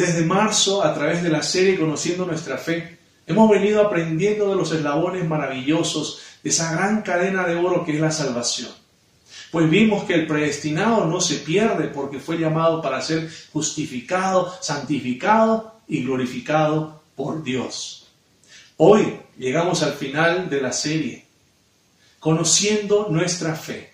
Desde marzo, a través de la serie Conociendo nuestra fe, hemos venido aprendiendo de los eslabones maravillosos de esa gran cadena de oro que es la salvación. Pues vimos que el predestinado no se pierde porque fue llamado para ser justificado, santificado y glorificado por Dios. Hoy llegamos al final de la serie, conociendo nuestra fe.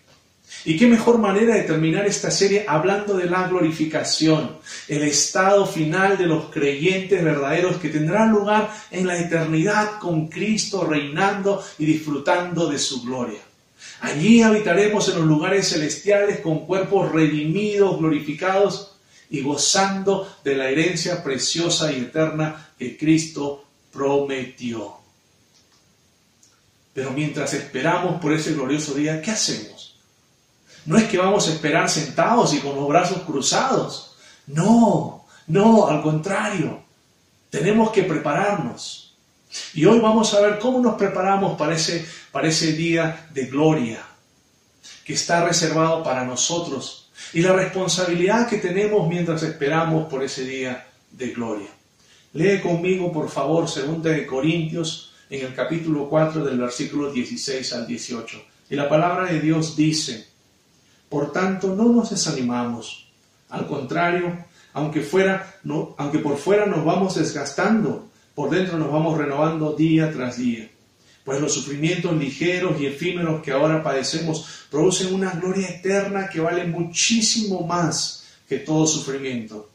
Y qué mejor manera de terminar esta serie hablando de la glorificación, el estado final de los creyentes verdaderos que tendrán lugar en la eternidad con Cristo reinando y disfrutando de su gloria. Allí habitaremos en los lugares celestiales con cuerpos redimidos, glorificados y gozando de la herencia preciosa y eterna que Cristo prometió. Pero mientras esperamos por ese glorioso día, ¿qué hacemos? No es que vamos a esperar sentados y con los brazos cruzados. No, no, al contrario. Tenemos que prepararnos. Y hoy vamos a ver cómo nos preparamos para ese, para ese día de gloria que está reservado para nosotros y la responsabilidad que tenemos mientras esperamos por ese día de gloria. Lee conmigo, por favor, 2 de Corintios en el capítulo 4 del versículo 16 al 18. Y la palabra de Dios dice, por tanto, no nos desanimamos. Al contrario, aunque, fuera, aunque por fuera nos vamos desgastando, por dentro nos vamos renovando día tras día. Pues los sufrimientos ligeros y efímeros que ahora padecemos producen una gloria eterna que vale muchísimo más que todo sufrimiento.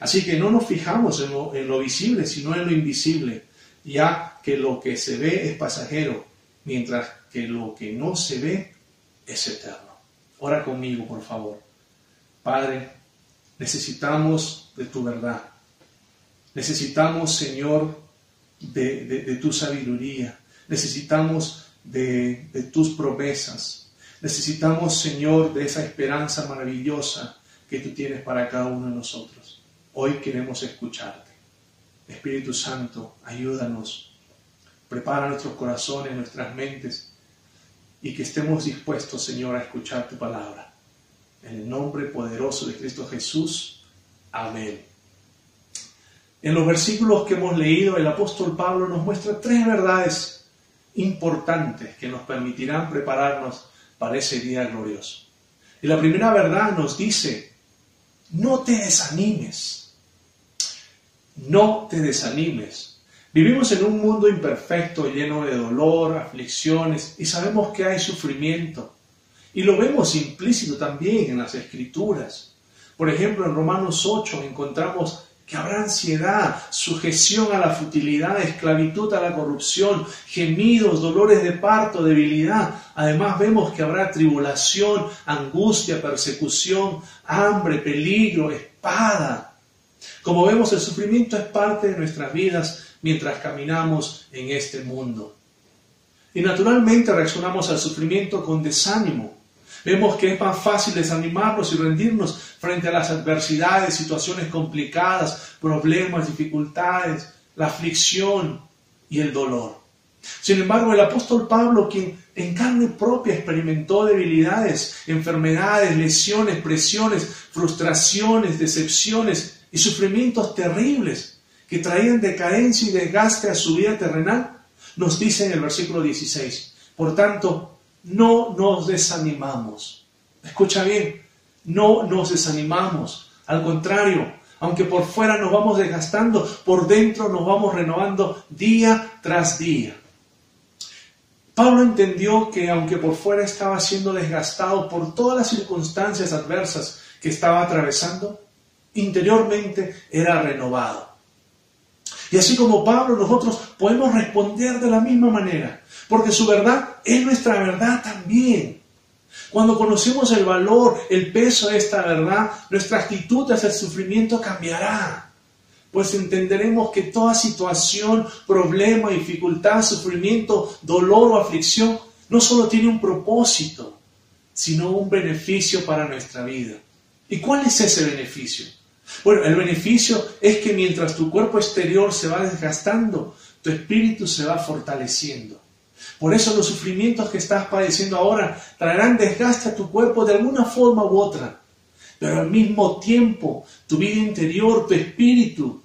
Así que no nos fijamos en lo visible, sino en lo invisible, ya que lo que se ve es pasajero, mientras que lo que no se ve es eterno. Ora conmigo, por favor. Padre, necesitamos de tu verdad. Necesitamos, Señor, de, tu sabiduría. Necesitamos de, de tus promesas. Necesitamos, Señor, de esa esperanza maravillosa que tú tienes para cada uno de nosotros. Hoy queremos escucharte. Espíritu Santo, ayúdanos. Prepara nuestros corazones, nuestras mentes y que estemos dispuestos, Señor, a escuchar tu palabra. En el nombre poderoso de Cristo Jesús. Amén. En los versículos que hemos leído, el apóstol Pablo nos muestra tres verdades importantes que nos permitirán prepararnos para ese día glorioso. Y la primera verdad nos dice, no te desanimes, no te desanimes. Vivimos en un mundo imperfecto, lleno de dolor, aflicciones, y sabemos que hay sufrimiento. Y lo vemos implícito también en las escrituras. Por ejemplo, en Romanos 8 encontramos que habrá ansiedad, sujeción a la futilidad, esclavitud a la corrupción, gemidos, dolores de parto, debilidad. Además vemos que habrá tribulación, angustia, persecución, hambre, peligro, espada. Como vemos, el sufrimiento es parte de nuestras vidas mientras caminamos en este mundo. Y naturalmente reaccionamos al sufrimiento con desánimo, Vemos que es más fácil desanimarnos y rendirnos frente a las adversidades, situaciones complicadas, problemas, dificultades, la aflicción y el dolor. Sin embargo, el apóstol Pablo, quien en carne propia experimentó debilidades, enfermedades, lesiones, presiones, frustraciones, decepciones y sufrimientos terribles que traían decadencia y desgaste a su vida terrenal, nos dice en el versículo 16, por tanto, no nos desanimamos. Escucha bien, no nos desanimamos. Al contrario, aunque por fuera nos vamos desgastando, por dentro nos vamos renovando día tras día. Pablo entendió que aunque por fuera estaba siendo desgastado por todas las circunstancias adversas que estaba atravesando, interiormente era renovado. Y así como Pablo, nosotros podemos responder de la misma manera, porque su verdad es nuestra verdad también. Cuando conocemos el valor, el peso de esta verdad, nuestra actitud hacia el sufrimiento cambiará, pues entenderemos que toda situación, problema, dificultad, sufrimiento, dolor o aflicción no solo tiene un propósito, sino un beneficio para nuestra vida. ¿Y cuál es ese beneficio? Bueno, el beneficio es que mientras tu cuerpo exterior se va desgastando, tu espíritu se va fortaleciendo. Por eso los sufrimientos que estás padeciendo ahora traerán desgaste a tu cuerpo de alguna forma u otra. pero al mismo tiempo tu vida interior, tu espíritu,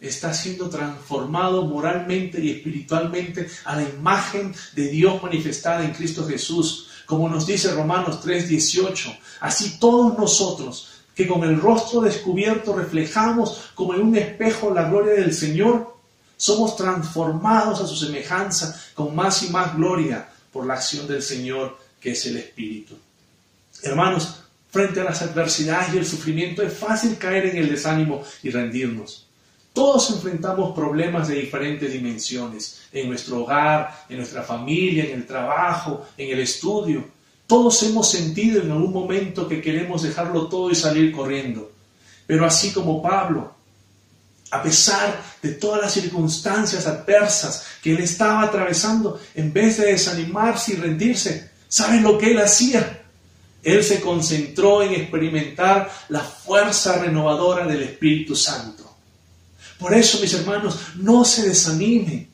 está siendo transformado moralmente y espiritualmente a la imagen de Dios manifestada en Cristo Jesús. Como nos dice Romanos 3:18, así todos nosotros que con el rostro descubierto reflejamos como en un espejo la gloria del Señor, somos transformados a su semejanza con más y más gloria por la acción del Señor que es el Espíritu. Hermanos, frente a las adversidades y el sufrimiento es fácil caer en el desánimo y rendirnos. Todos enfrentamos problemas de diferentes dimensiones, en nuestro hogar, en nuestra familia, en el trabajo, en el estudio. Todos hemos sentido en algún momento que queremos dejarlo todo y salir corriendo. Pero así como Pablo, a pesar de todas las circunstancias adversas que él estaba atravesando, en vez de desanimarse y rendirse, ¿saben lo que él hacía? Él se concentró en experimentar la fuerza renovadora del Espíritu Santo. Por eso, mis hermanos, no se desanime.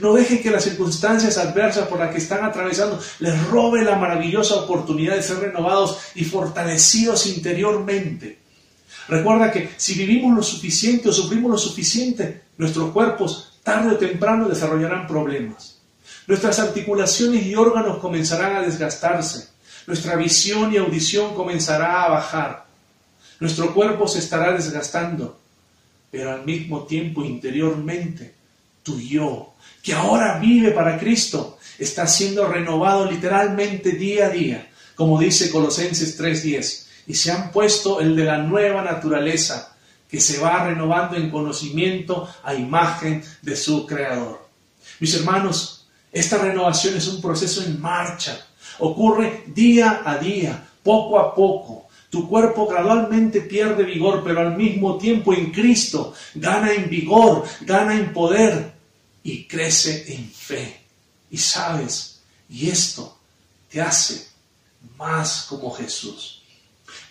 No deje que las circunstancias adversas por las que están atravesando les robe la maravillosa oportunidad de ser renovados y fortalecidos interiormente. Recuerda que si vivimos lo suficiente o sufrimos lo suficiente, nuestros cuerpos tarde o temprano desarrollarán problemas. Nuestras articulaciones y órganos comenzarán a desgastarse. Nuestra visión y audición comenzará a bajar. Nuestro cuerpo se estará desgastando pero al mismo tiempo interiormente tu yo, que ahora vive para Cristo, está siendo renovado literalmente día a día, como dice Colosenses 3:10, y se han puesto el de la nueva naturaleza, que se va renovando en conocimiento a imagen de su Creador. Mis hermanos, esta renovación es un proceso en marcha, ocurre día a día, poco a poco, tu cuerpo gradualmente pierde vigor, pero al mismo tiempo en Cristo gana en vigor, gana en poder y crece en fe. Y sabes, y esto te hace más como Jesús.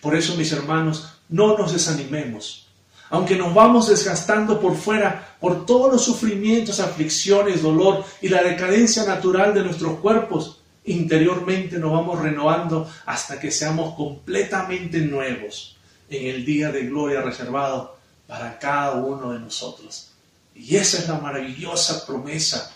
Por eso, mis hermanos, no nos desanimemos. Aunque nos vamos desgastando por fuera por todos los sufrimientos, aflicciones, dolor y la decadencia natural de nuestros cuerpos, interiormente nos vamos renovando hasta que seamos completamente nuevos en el día de gloria reservado para cada uno de nosotros. Y esa es la maravillosa promesa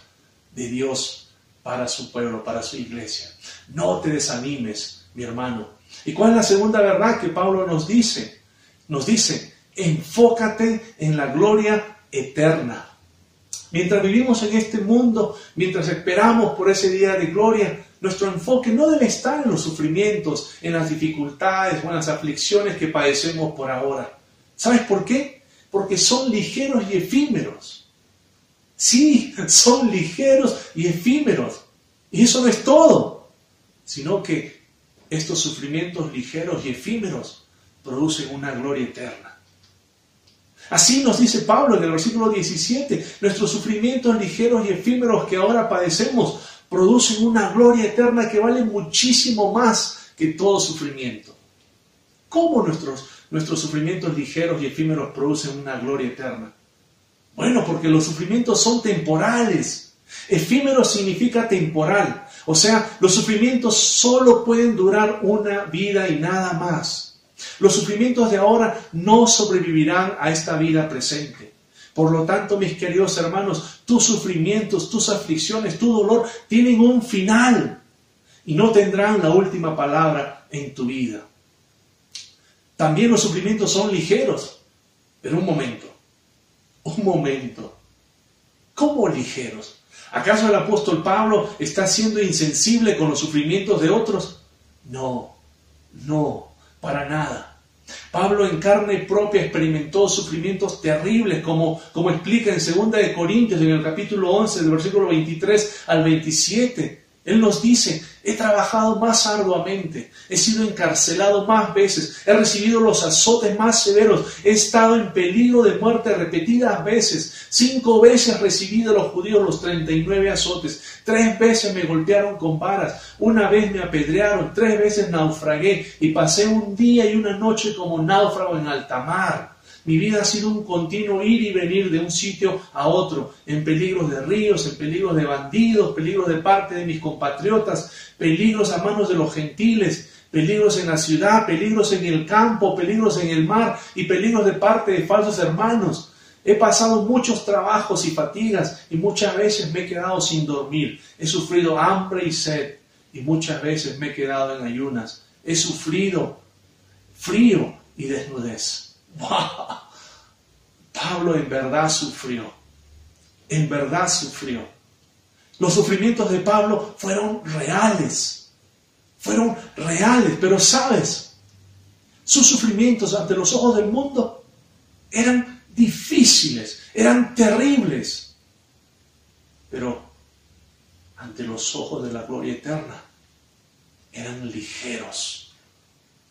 de Dios para su pueblo, para su iglesia. No te desanimes, mi hermano. ¿Y cuál es la segunda verdad que Pablo nos dice? Nos dice, enfócate en la gloria eterna. Mientras vivimos en este mundo, mientras esperamos por ese día de gloria, nuestro enfoque no debe estar en los sufrimientos, en las dificultades o en las aflicciones que padecemos por ahora. ¿Sabes por qué? Porque son ligeros y efímeros. Sí, son ligeros y efímeros. Y eso no es todo, sino que estos sufrimientos ligeros y efímeros producen una gloria eterna. Así nos dice Pablo en el versículo 17, nuestros sufrimientos ligeros y efímeros que ahora padecemos producen una gloria eterna que vale muchísimo más que todo sufrimiento. ¿Cómo nuestros, nuestros sufrimientos ligeros y efímeros producen una gloria eterna? Bueno, porque los sufrimientos son temporales. Efímero significa temporal. O sea, los sufrimientos solo pueden durar una vida y nada más. Los sufrimientos de ahora no sobrevivirán a esta vida presente. Por lo tanto, mis queridos hermanos, tus sufrimientos, tus aflicciones, tu dolor tienen un final y no tendrán la última palabra en tu vida. También los sufrimientos son ligeros, pero un momento, un momento. ¿Cómo ligeros? ¿Acaso el apóstol Pablo está siendo insensible con los sufrimientos de otros? No, no, para nada. Pablo en carne propia experimentó sufrimientos terribles, como, como explica en 2 de Corintios, en el capítulo 11, del versículo 23 al 27. Él nos dice, he trabajado más arduamente, he sido encarcelado más veces, he recibido los azotes más severos, he estado en peligro de muerte repetidas veces, cinco veces recibí de los judíos los 39 azotes, tres veces me golpearon con varas, una vez me apedrearon, tres veces naufragué y pasé un día y una noche como náufrago en alta mar. Mi vida ha sido un continuo ir y venir de un sitio a otro, en peligros de ríos, en peligros de bandidos, peligros de parte de mis compatriotas, peligros a manos de los gentiles, peligros en la ciudad, peligros en el campo, peligros en el mar y peligros de parte de falsos hermanos. He pasado muchos trabajos y fatigas y muchas veces me he quedado sin dormir. He sufrido hambre y sed y muchas veces me he quedado en ayunas. He sufrido frío y desnudez. Pablo en verdad sufrió. En verdad sufrió. Los sufrimientos de Pablo fueron reales. Fueron reales. Pero sabes, sus sufrimientos ante los ojos del mundo eran difíciles, eran terribles. Pero ante los ojos de la gloria eterna eran ligeros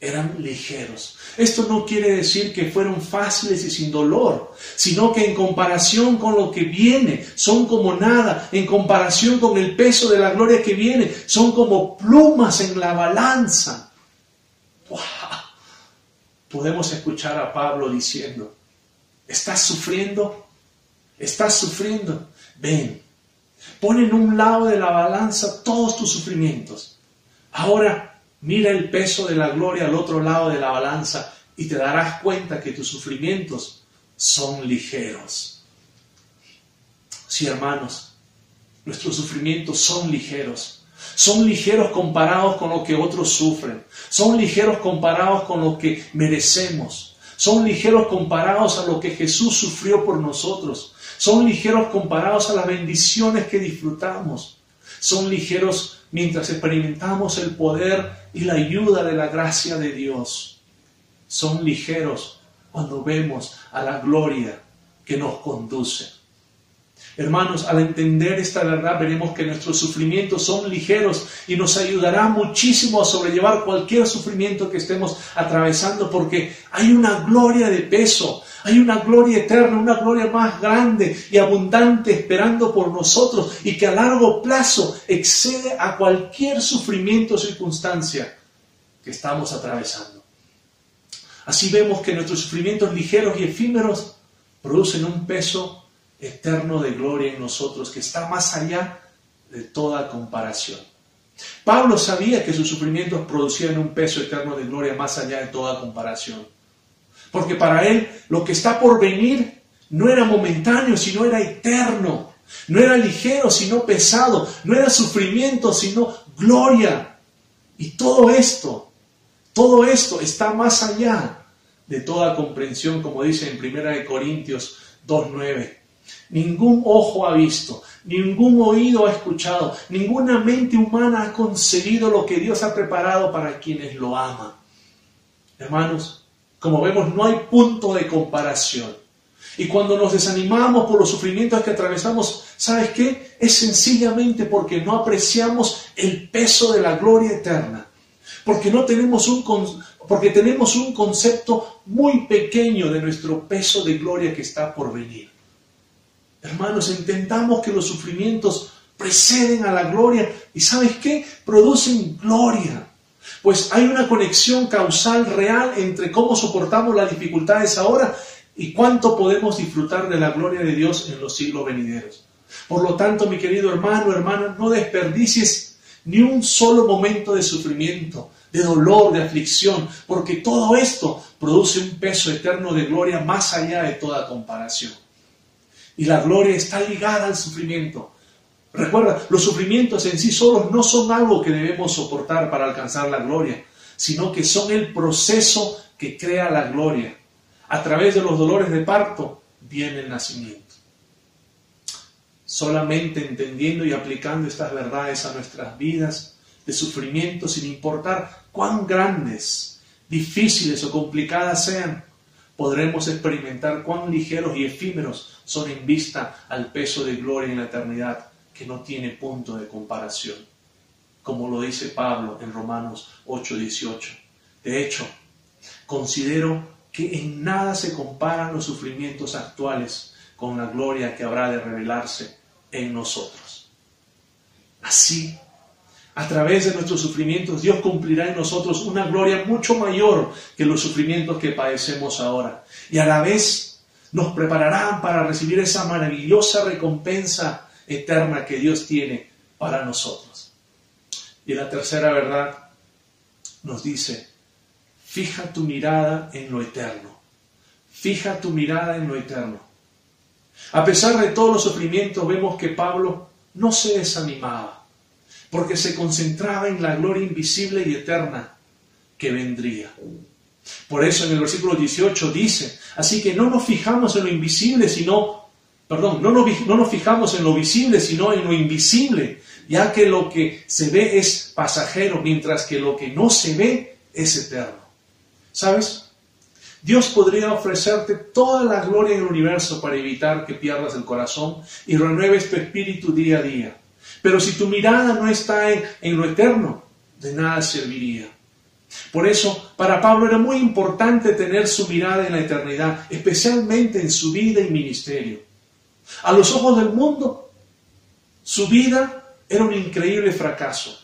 eran ligeros. Esto no quiere decir que fueron fáciles y sin dolor, sino que en comparación con lo que viene, son como nada, en comparación con el peso de la gloria que viene, son como plumas en la balanza. Podemos escuchar a Pablo diciendo, ¿estás sufriendo? ¿Estás sufriendo? Ven, pon en un lado de la balanza todos tus sufrimientos. Ahora Mira el peso de la gloria al otro lado de la balanza y te darás cuenta que tus sufrimientos son ligeros. Sí, hermanos, nuestros sufrimientos son ligeros. Son ligeros comparados con lo que otros sufren. Son ligeros comparados con lo que merecemos. Son ligeros comparados a lo que Jesús sufrió por nosotros. Son ligeros comparados a las bendiciones que disfrutamos. Son ligeros mientras experimentamos el poder y la ayuda de la gracia de Dios. Son ligeros cuando vemos a la gloria que nos conduce. Hermanos, al entender esta verdad veremos que nuestros sufrimientos son ligeros y nos ayudará muchísimo a sobrellevar cualquier sufrimiento que estemos atravesando porque hay una gloria de peso, hay una gloria eterna, una gloria más grande y abundante esperando por nosotros y que a largo plazo excede a cualquier sufrimiento o circunstancia que estamos atravesando. Así vemos que nuestros sufrimientos ligeros y efímeros producen un peso eterno de gloria en nosotros que está más allá de toda comparación. Pablo sabía que sus sufrimientos producían un peso eterno de gloria más allá de toda comparación. Porque para él lo que está por venir no era momentáneo, sino era eterno. No era ligero, sino pesado. No era sufrimiento, sino gloria. Y todo esto, todo esto está más allá de toda comprensión, como dice en 1 Corintios 2.9. Ningún ojo ha visto, ningún oído ha escuchado, ninguna mente humana ha concebido lo que Dios ha preparado para quienes lo aman. Hermanos, como vemos, no hay punto de comparación. Y cuando nos desanimamos por los sufrimientos que atravesamos, ¿sabes qué? Es sencillamente porque no apreciamos el peso de la gloria eterna. Porque, no tenemos un, porque tenemos un concepto muy pequeño de nuestro peso de gloria que está por venir. Hermanos, intentamos que los sufrimientos preceden a la gloria y ¿sabes qué? Producen gloria. Pues hay una conexión causal real entre cómo soportamos las dificultades ahora y cuánto podemos disfrutar de la gloria de Dios en los siglos venideros. Por lo tanto, mi querido hermano, hermana, no desperdicies ni un solo momento de sufrimiento, de dolor, de aflicción, porque todo esto produce un peso eterno de gloria más allá de toda comparación. Y la gloria está ligada al sufrimiento. Recuerda, los sufrimientos en sí solos no son algo que debemos soportar para alcanzar la gloria, sino que son el proceso que crea la gloria. A través de los dolores de parto viene el nacimiento. Solamente entendiendo y aplicando estas verdades a nuestras vidas de sufrimiento, sin importar cuán grandes, difíciles o complicadas sean, podremos experimentar cuán ligeros y efímeros son en vista al peso de gloria en la eternidad que no tiene punto de comparación, como lo dice Pablo en Romanos 8:18. De hecho, considero que en nada se comparan los sufrimientos actuales con la gloria que habrá de revelarse en nosotros. Así, a través de nuestros sufrimientos, Dios cumplirá en nosotros una gloria mucho mayor que los sufrimientos que padecemos ahora. Y a la vez nos prepararán para recibir esa maravillosa recompensa eterna que Dios tiene para nosotros. Y la tercera verdad nos dice, fija tu mirada en lo eterno, fija tu mirada en lo eterno. A pesar de todos los sufrimientos, vemos que Pablo no se desanimaba, porque se concentraba en la gloria invisible y eterna que vendría. Por eso en el versículo 18 dice, así que no nos fijamos en lo invisible, sino, perdón, no nos, no nos fijamos en lo visible, sino en lo invisible, ya que lo que se ve es pasajero, mientras que lo que no se ve es eterno. ¿Sabes? Dios podría ofrecerte toda la gloria en el universo para evitar que pierdas el corazón y renueves tu espíritu día a día. Pero si tu mirada no está en, en lo eterno, de nada serviría. Por eso, para Pablo era muy importante tener su mirada en la eternidad, especialmente en su vida y ministerio. A los ojos del mundo, su vida era un increíble fracaso.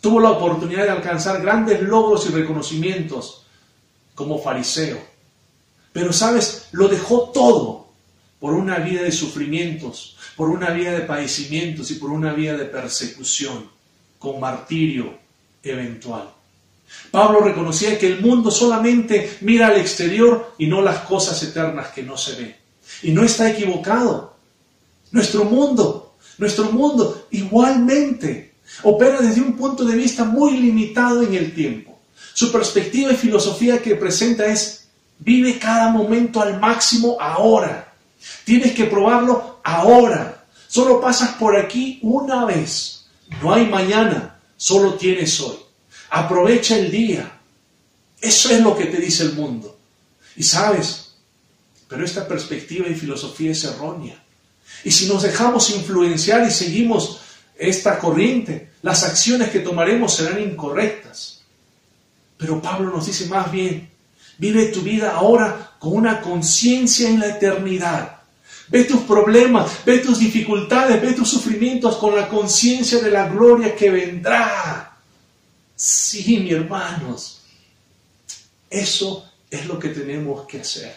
Tuvo la oportunidad de alcanzar grandes logros y reconocimientos como fariseo. Pero, ¿sabes? Lo dejó todo por una vida de sufrimientos, por una vida de padecimientos y por una vida de persecución, con martirio eventual. Pablo reconocía que el mundo solamente mira al exterior y no las cosas eternas que no se ven. Y no está equivocado. Nuestro mundo, nuestro mundo igualmente opera desde un punto de vista muy limitado en el tiempo. Su perspectiva y filosofía que presenta es, vive cada momento al máximo ahora. Tienes que probarlo ahora. Solo pasas por aquí una vez. No hay mañana, solo tienes hoy. Aprovecha el día. Eso es lo que te dice el mundo. Y sabes, pero esta perspectiva y filosofía es errónea. Y si nos dejamos influenciar y seguimos esta corriente, las acciones que tomaremos serán incorrectas. Pero Pablo nos dice más bien, vive tu vida ahora con una conciencia en la eternidad. Ve tus problemas, ve tus dificultades, ve tus sufrimientos con la conciencia de la gloria que vendrá. Sí, mi hermanos, eso es lo que tenemos que hacer.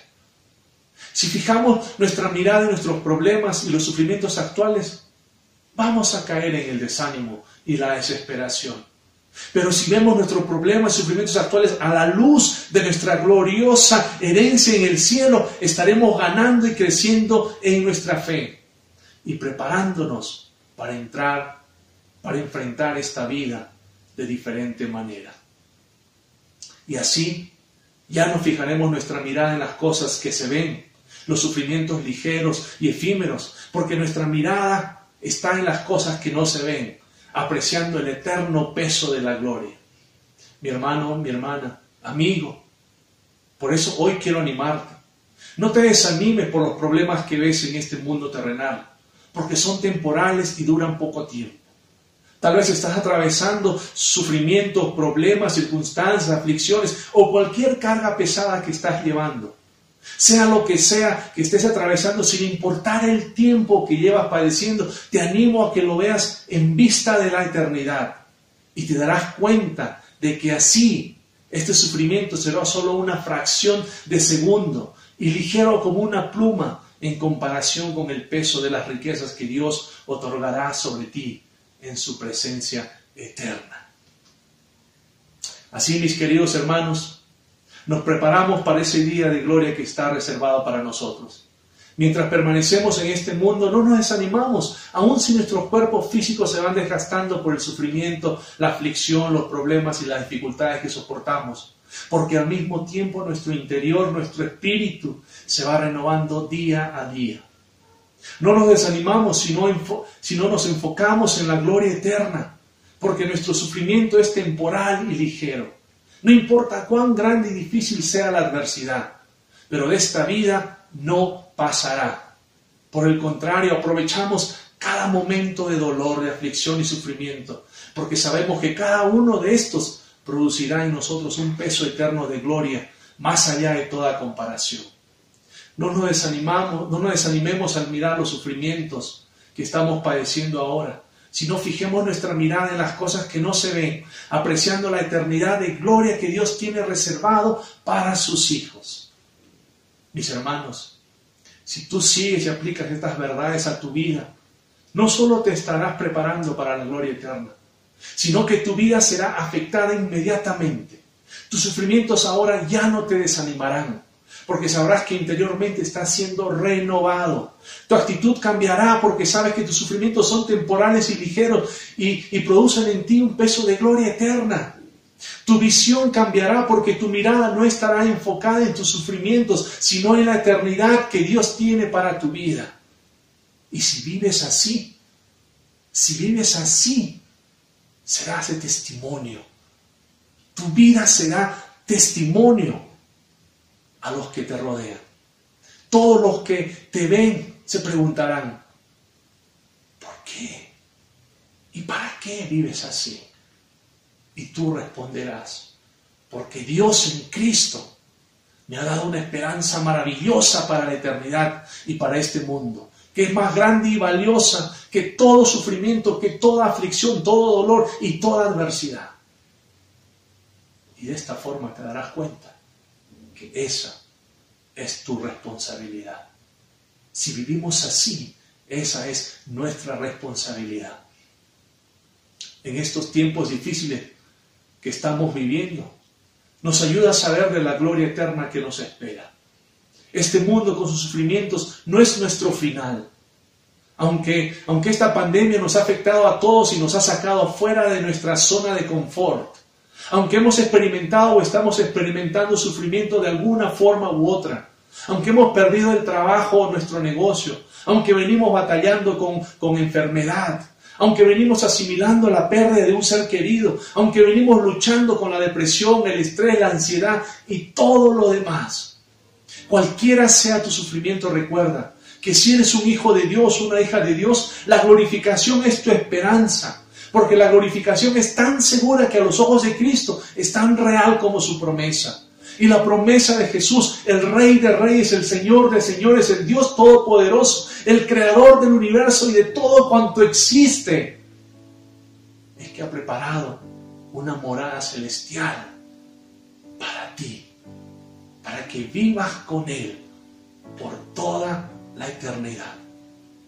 Si fijamos nuestra mirada en nuestros problemas y los sufrimientos actuales, vamos a caer en el desánimo y la desesperación. Pero si vemos nuestros problemas y sufrimientos actuales a la luz de nuestra gloriosa herencia en el cielo, estaremos ganando y creciendo en nuestra fe y preparándonos para entrar, para enfrentar esta vida de diferente manera. Y así ya no fijaremos nuestra mirada en las cosas que se ven, los sufrimientos ligeros y efímeros, porque nuestra mirada está en las cosas que no se ven, apreciando el eterno peso de la gloria. Mi hermano, mi hermana, amigo, por eso hoy quiero animarte. No te desanimes por los problemas que ves en este mundo terrenal, porque son temporales y duran poco tiempo. Tal vez estás atravesando sufrimientos, problemas, circunstancias, aflicciones o cualquier carga pesada que estás llevando. Sea lo que sea que estés atravesando, sin importar el tiempo que llevas padeciendo, te animo a que lo veas en vista de la eternidad. Y te darás cuenta de que así este sufrimiento será solo una fracción de segundo y ligero como una pluma en comparación con el peso de las riquezas que Dios otorgará sobre ti en su presencia eterna. Así, mis queridos hermanos, nos preparamos para ese día de gloria que está reservado para nosotros. Mientras permanecemos en este mundo, no nos desanimamos, aun si nuestros cuerpos físicos se van desgastando por el sufrimiento, la aflicción, los problemas y las dificultades que soportamos, porque al mismo tiempo nuestro interior, nuestro espíritu, se va renovando día a día. No nos desanimamos si no, nos enfocamos en la gloria eterna, porque nuestro sufrimiento es temporal y ligero. No importa cuán grande y difícil sea la adversidad, pero esta vida no pasará. Por el contrario, aprovechamos cada momento de dolor, de aflicción y sufrimiento, porque sabemos que cada uno de estos producirá en nosotros un peso eterno de gloria, más allá de toda comparación. No nos desanimamos, no nos desanimemos al mirar los sufrimientos que estamos padeciendo ahora, sino fijemos nuestra mirada en las cosas que no se ven, apreciando la eternidad de gloria que Dios tiene reservado para sus hijos. Mis hermanos, si tú sigues y aplicas estas verdades a tu vida, no solo te estarás preparando para la gloria eterna, sino que tu vida será afectada inmediatamente. Tus sufrimientos ahora ya no te desanimarán, porque sabrás que interiormente estás siendo renovado. Tu actitud cambiará porque sabes que tus sufrimientos son temporales y ligeros y, producen en ti un peso de gloria eterna. Tu visión cambiará porque tu mirada no estará enfocada en tus sufrimientos, sino en la eternidad que Dios tiene para tu vida. Y si vives así, si vives así, serás de testimonio. Tu vida será testimonio a los que te rodean. Todos los que te ven se preguntarán, ¿por qué? ¿Y para qué vives así? Y tú responderás, porque Dios en Cristo me ha dado una esperanza maravillosa para la eternidad y para este mundo, que es más grande y valiosa que todo sufrimiento, que toda aflicción, todo dolor y toda adversidad. Y de esta forma te darás cuenta esa es tu responsabilidad. Si vivimos así, esa es nuestra responsabilidad. En estos tiempos difíciles que estamos viviendo. Nos ayuda a saber de la gloria eterna que nos espera. Este mundo con sus sufrimientos no es nuestro final. Aunque, aunque esta pandemia nos ha afectado a todos y nos ha sacado fuera de nuestra zona de confort, aunque hemos experimentado o estamos experimentando sufrimiento de alguna forma u otra, aunque hemos perdido el trabajo o nuestro negocio, aunque venimos batallando con, con enfermedad, aunque venimos asimilando la pérdida de un ser querido, aunque venimos luchando con la depresión, el estrés, la ansiedad y todo lo demás. Cualquiera sea tu sufrimiento, recuerda que si eres un hijo de Dios, una hija de Dios, la glorificación es tu esperanza, porque la glorificación es tan segura que a los ojos de Cristo es tan real como su promesa. Y la promesa de Jesús, el Rey de Reyes, el Señor de Señores, el Dios Todopoderoso, el Creador del universo y de todo cuanto existe, es que ha preparado una morada celestial para ti, para que vivas con Él por toda la eternidad,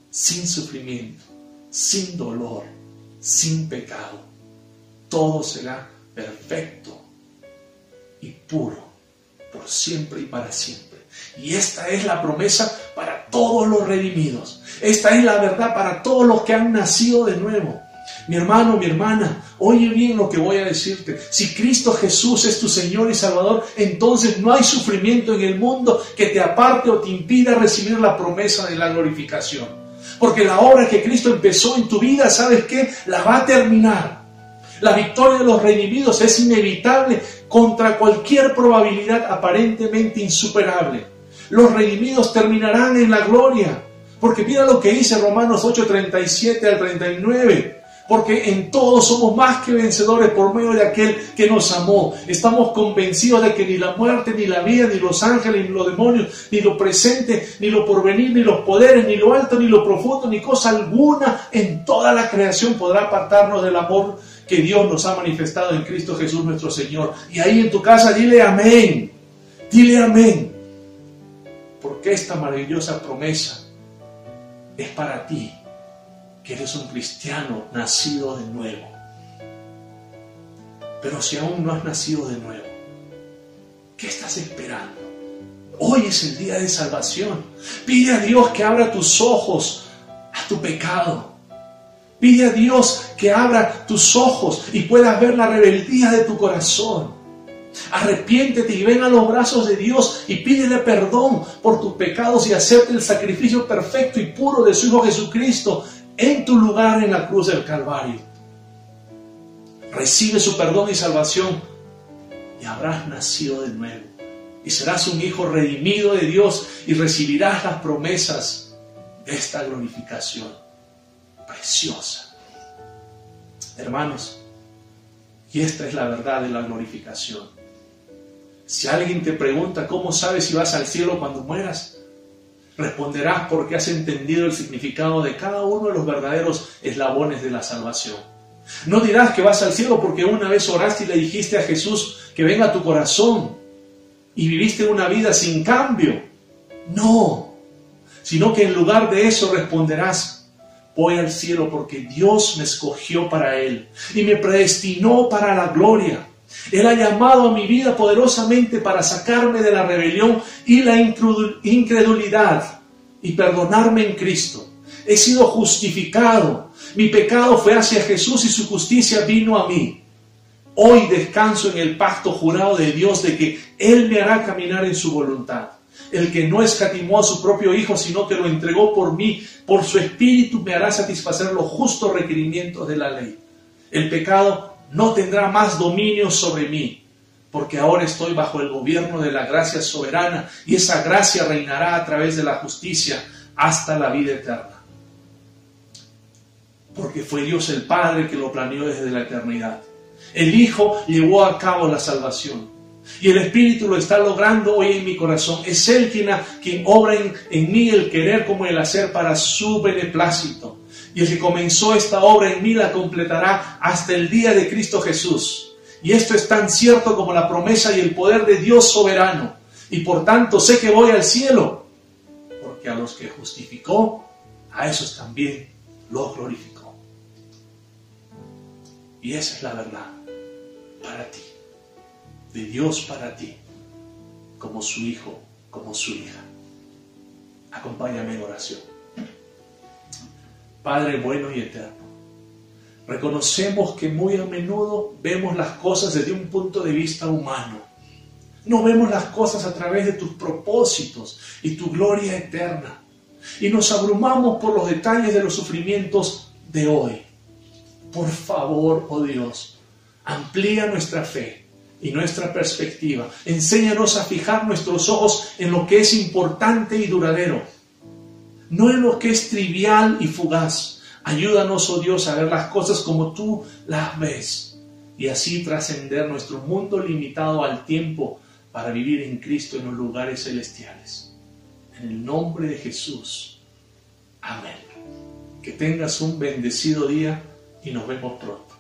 sin sufrimiento, sin dolor, sin pecado. Todo será perfecto y puro por siempre y para siempre. Y esta es la promesa para todos los redimidos. Esta es la verdad para todos los que han nacido de nuevo. Mi hermano, mi hermana, oye bien lo que voy a decirte. Si Cristo Jesús es tu Señor y Salvador, entonces no hay sufrimiento en el mundo que te aparte o te impida recibir la promesa de la glorificación. Porque la obra que Cristo empezó en tu vida, ¿sabes qué? La va a terminar. La victoria de los redimidos es inevitable contra cualquier probabilidad aparentemente insuperable. Los redimidos terminarán en la gloria. Porque mira lo que dice Romanos 8:37 al 39. Porque en todos somos más que vencedores por medio de aquel que nos amó. Estamos convencidos de que ni la muerte, ni la vida, ni los ángeles, ni los demonios, ni lo presente, ni lo porvenir, ni los poderes, ni lo alto, ni lo profundo, ni cosa alguna en toda la creación podrá apartarnos del amor que Dios nos ha manifestado en Cristo Jesús nuestro Señor. Y ahí en tu casa dile amén. Dile amén. Porque esta maravillosa promesa es para ti, que eres un cristiano nacido de nuevo. Pero si aún no has nacido de nuevo, ¿qué estás esperando? Hoy es el día de salvación. Pide a Dios que abra tus ojos a tu pecado Pide a Dios que abra tus ojos y puedas ver la rebeldía de tu corazón. Arrepiéntete y ven a los brazos de Dios y pídele perdón por tus pecados y acepte el sacrificio perfecto y puro de su Hijo Jesucristo en tu lugar en la cruz del Calvario. Recibe su perdón y salvación y habrás nacido de nuevo. Y serás un hijo redimido de Dios y recibirás las promesas de esta glorificación preciosa. Hermanos, y esta es la verdad de la glorificación. Si alguien te pregunta cómo sabes si vas al cielo cuando mueras, responderás porque has entendido el significado de cada uno de los verdaderos eslabones de la salvación. No dirás que vas al cielo porque una vez oraste y le dijiste a Jesús que venga a tu corazón y viviste una vida sin cambio. No, sino que en lugar de eso responderás, voy al cielo porque Dios me escogió para Él y me predestinó para la gloria. Él ha llamado a mi vida poderosamente para sacarme de la rebelión y la incredulidad y perdonarme en Cristo. He sido justificado. Mi pecado fue hacia Jesús y su justicia vino a mí. Hoy descanso en el pacto jurado de Dios de que Él me hará caminar en su voluntad. El que no escatimó a su propio Hijo, sino que lo entregó por mí, por su Espíritu me hará satisfacer los justos requerimientos de la ley. El pecado no tendrá más dominio sobre mí, porque ahora estoy bajo el gobierno de la gracia soberana y esa gracia reinará a través de la justicia hasta la vida eterna. Porque fue Dios el Padre que lo planeó desde la eternidad. El Hijo llevó a cabo la salvación. Y el Espíritu lo está logrando hoy en mi corazón. Es Él quien, obra en, en mí el querer como el hacer para su beneplácito. Y el que comenzó esta obra en mí la completará hasta el día de Cristo Jesús. Y esto es tan cierto como la promesa y el poder de Dios soberano. Y por tanto sé que voy al cielo, porque a los que justificó, a esos también los glorificó. Y esa es la verdad para ti, de Dios para ti, como su hijo, como su hija. Acompáñame en oración. Padre bueno y eterno, reconocemos que muy a menudo vemos las cosas desde un punto de vista humano. No vemos las cosas a través de tus propósitos y tu gloria eterna. Y nos abrumamos por los detalles de los sufrimientos de hoy. Por favor, oh Dios, amplía nuestra fe y nuestra perspectiva. Enséñanos a fijar nuestros ojos en lo que es importante y duradero no en lo que es trivial y fugaz. Ayúdanos, oh Dios, a ver las cosas como tú las ves y así trascender nuestro mundo limitado al tiempo para vivir en Cristo en los lugares celestiales. En el nombre de Jesús. Amén. Que tengas un bendecido día y nos vemos pronto.